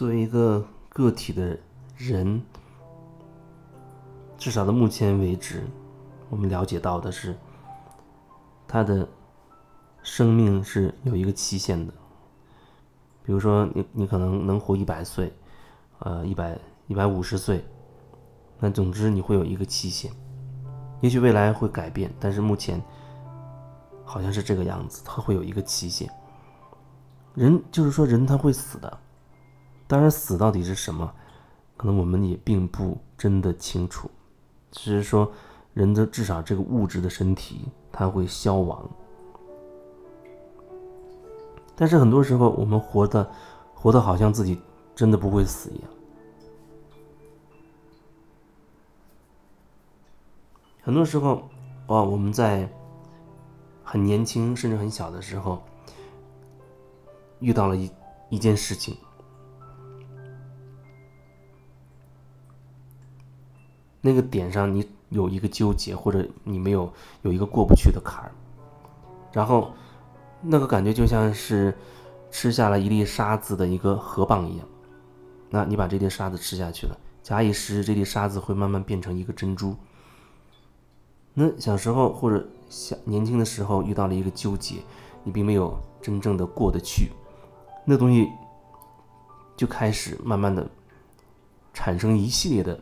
作为一个个体的人，至少到目前为止，我们了解到的是，他的生命是有一个期限的。比如说，你你可能能活一百岁，呃，一百一百五十岁，那总之你会有一个期限。也许未来会改变，但是目前好像是这个样子，它会有一个期限。人就是说，人他会死的，当然死到底是什么，可能我们也并不真的清楚，只是说人的至少这个物质的身体它会消亡。但是很多时候我们活的，活的好像自己真的不会死一样。很多时候，哇，我们在很年轻甚至很小的时候，遇到了一一件事情，那个点上你有一个纠结，或者你没有有一个过不去的坎儿，然后那个感觉就像是吃下了一粒沙子的一个河蚌一样，那你把这粒沙子吃下去了，假以时日，这粒沙子会慢慢变成一个珍珠。那小时候或者小年轻的时候遇到了一个纠结，你并没有真正的过得去，那东西就开始慢慢的产生一系列的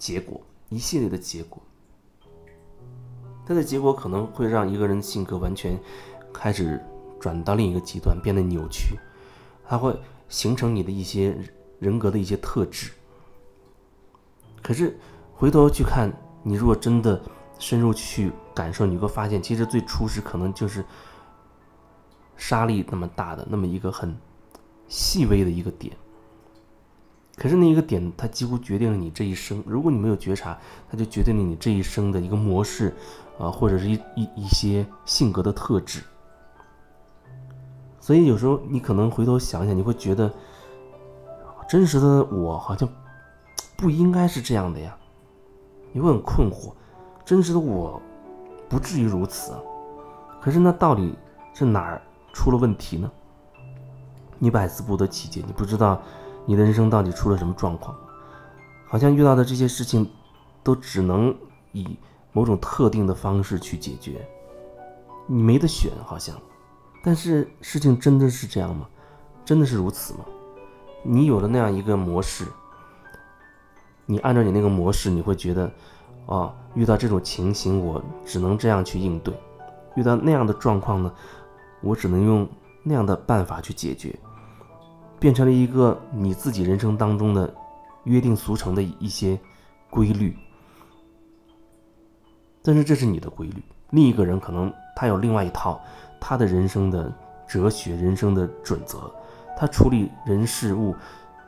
结果，一系列的结果。它的结果可能会让一个人性格完全开始转到另一个极端，变得扭曲，它会形成你的一些人格的一些特质。可是回头去看。你如果真的深入去感受，你会发现，其实最初始可能就是沙粒那么大的那么一个很细微的一个点。可是那一个点，它几乎决定了你这一生。如果你没有觉察，它就决定了你这一生的一个模式，啊，或者是一一一些性格的特质。所以有时候你可能回头想想，你会觉得真实的我好像不应该是这样的呀。你会很困惑，真实的我不至于如此，可是那到底是哪儿出了问题呢？你百思不得其解，你不知道你的人生到底出了什么状况，好像遇到的这些事情都只能以某种特定的方式去解决，你没得选，好像。但是事情真的是这样吗？真的是如此吗？你有了那样一个模式。你按照你那个模式，你会觉得，哦，遇到这种情形，我只能这样去应对；遇到那样的状况呢，我只能用那样的办法去解决，变成了一个你自己人生当中的约定俗成的一些规律。但是这是你的规律，另一个人可能他有另外一套他的人生的哲学、人生的准则，他处理人事物，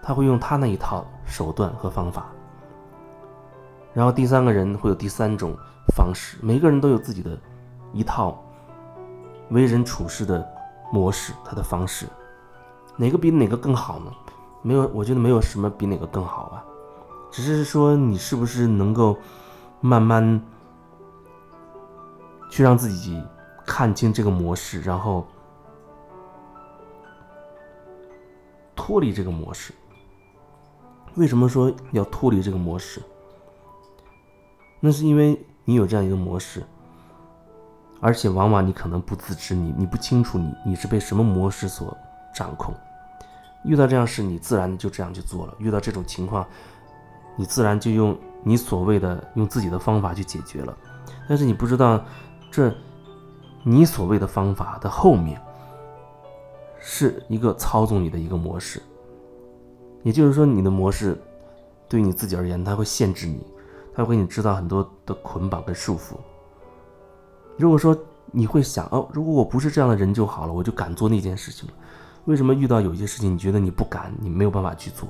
他会用他那一套手段和方法。然后第三个人会有第三种方式，每个人都有自己的一套为人处事的模式，他的方式，哪个比哪个更好呢？没有，我觉得没有什么比哪个更好啊，只是说你是不是能够慢慢去让自己看清这个模式，然后脱离这个模式。为什么说要脱离这个模式？那是因为你有这样一个模式，而且往往你可能不自知，你你不清楚你你是被什么模式所掌控。遇到这样事，你自然就这样去做了；遇到这种情况，你自然就用你所谓的用自己的方法去解决了。但是你不知道，这你所谓的方法的后面，是一个操纵你的一个模式。也就是说，你的模式对你自己而言，它会限制你。它会给你制造很多的捆绑跟束缚。如果说你会想哦，如果我不是这样的人就好了，我就敢做那件事情了。为什么遇到有些事情，你觉得你不敢，你没有办法去做？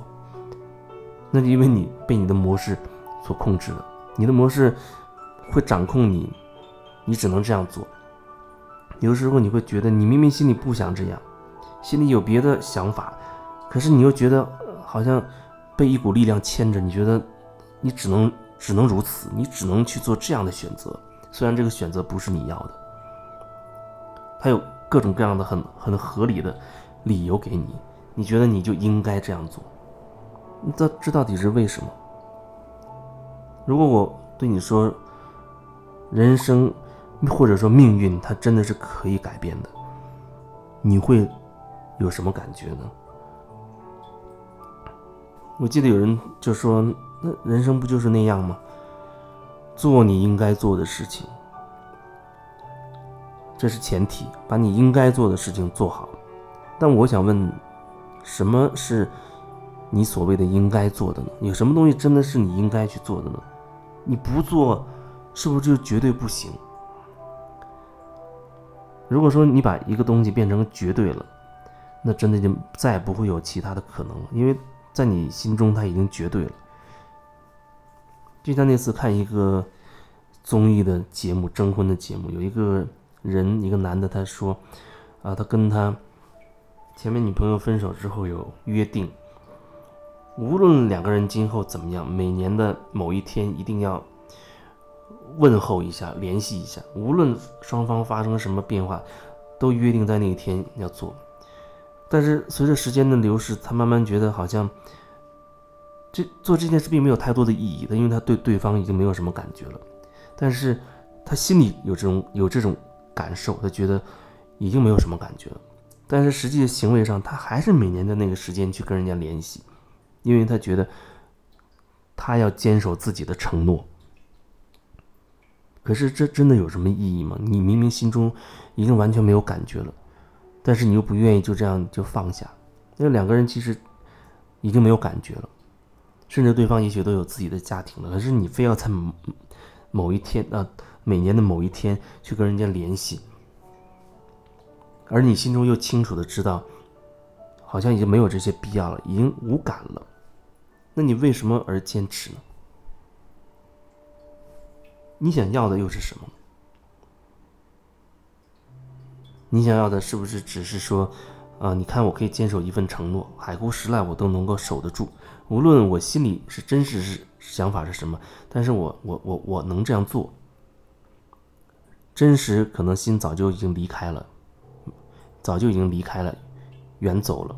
那就因为你被你的模式所控制了。你的模式会掌控你，你只能这样做。有时候你会觉得，你明明心里不想这样，心里有别的想法，可是你又觉得好像被一股力量牵着，你觉得你只能。只能如此，你只能去做这样的选择，虽然这个选择不是你要的，他有各种各样的很很合理的理由给你，你觉得你就应该这样做，这这到底是为什么？如果我对你说，人生或者说命运，它真的是可以改变的，你会有什么感觉呢？我记得有人就说：“那人生不就是那样吗？做你应该做的事情，这是前提，把你应该做的事情做好。”但我想问，什么是你所谓的应该做的呢？有什么东西真的是你应该去做的呢？你不做，是不是就绝对不行？如果说你把一个东西变成绝对了，那真的就再也不会有其他的可能了，因为在你心中它已经绝对了。就像那次看一个综艺的节目，征婚的节目，有一个人，一个男的，他说，啊，他跟他前面女朋友分手之后有约定。无论两个人今后怎么样，每年的某一天一定要问候一下、联系一下。无论双方发生什么变化，都约定在那一天要做。但是随着时间的流逝，他慢慢觉得好像这做这件事并没有太多的意义的，因为他对对方已经没有什么感觉了。但是他心里有这种有这种感受，他觉得已经没有什么感觉了。但是实际的行为上，他还是每年的那个时间去跟人家联系。因为他觉得他要坚守自己的承诺，可是这真的有什么意义吗？你明明心中已经完全没有感觉了，但是你又不愿意就这样就放下，因为两个人其实已经没有感觉了，甚至对方也许都有自己的家庭了，可是你非要在某一天啊，每年的某一天去跟人家联系，而你心中又清楚的知道，好像已经没有这些必要了，已经无感了。那你为什么而坚持呢？你想要的又是什么？你想要的是不是只是说，啊，你看我可以坚守一份承诺，海枯石烂我都能够守得住，无论我心里是真实是想法是什么，但是我我我我能这样做。真实可能心早就已经离开了，早就已经离开了，远走了。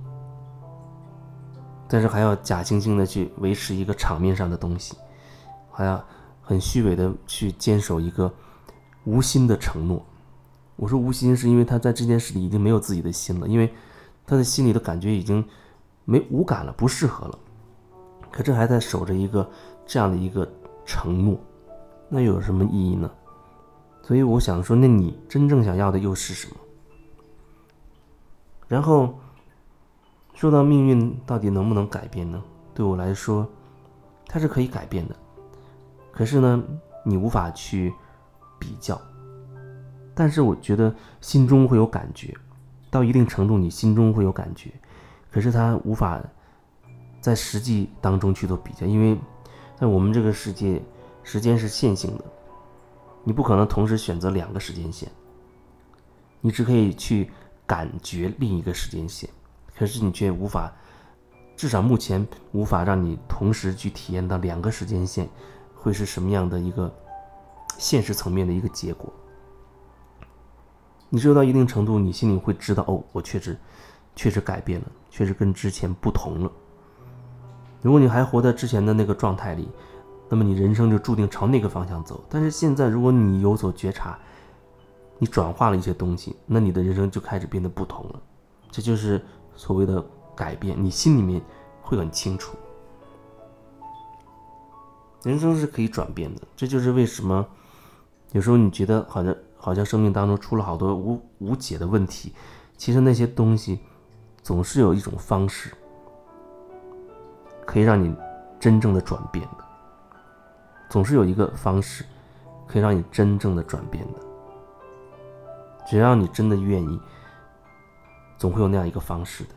但是还要假惺惺的去维持一个场面上的东西，还要很虚伪的去坚守一个无心的承诺。我说无心，是因为他在这件事里已经没有自己的心了，因为他的心里的感觉已经没无感了，不适合了。可这还在守着一个这样的一个承诺，那又有什么意义呢？所以我想说，那你真正想要的又是什么？然后。说到命运到底能不能改变呢？对我来说，它是可以改变的。可是呢，你无法去比较。但是我觉得心中会有感觉，到一定程度你心中会有感觉。可是它无法在实际当中去做比较，因为在我们这个世界，时间是线性的，你不可能同时选择两个时间线，你只可以去感觉另一个时间线。可是你却无法，至少目前无法让你同时去体验到两个时间线会是什么样的一个现实层面的一个结果。你只有到一定程度，你心里会知道，哦，我确实确实改变了，确实跟之前不同了。如果你还活在之前的那个状态里，那么你人生就注定朝那个方向走。但是现在，如果你有所觉察，你转化了一些东西，那你的人生就开始变得不同了。这就是。所谓的改变，你心里面会很清楚，人生是可以转变的。这就是为什么有时候你觉得好像好像生命当中出了好多无无解的问题，其实那些东西总是有一种方式可以让你真正的转变的，总是有一个方式可以让你真正的转变的，只要你真的愿意。总会有那样一个方式的。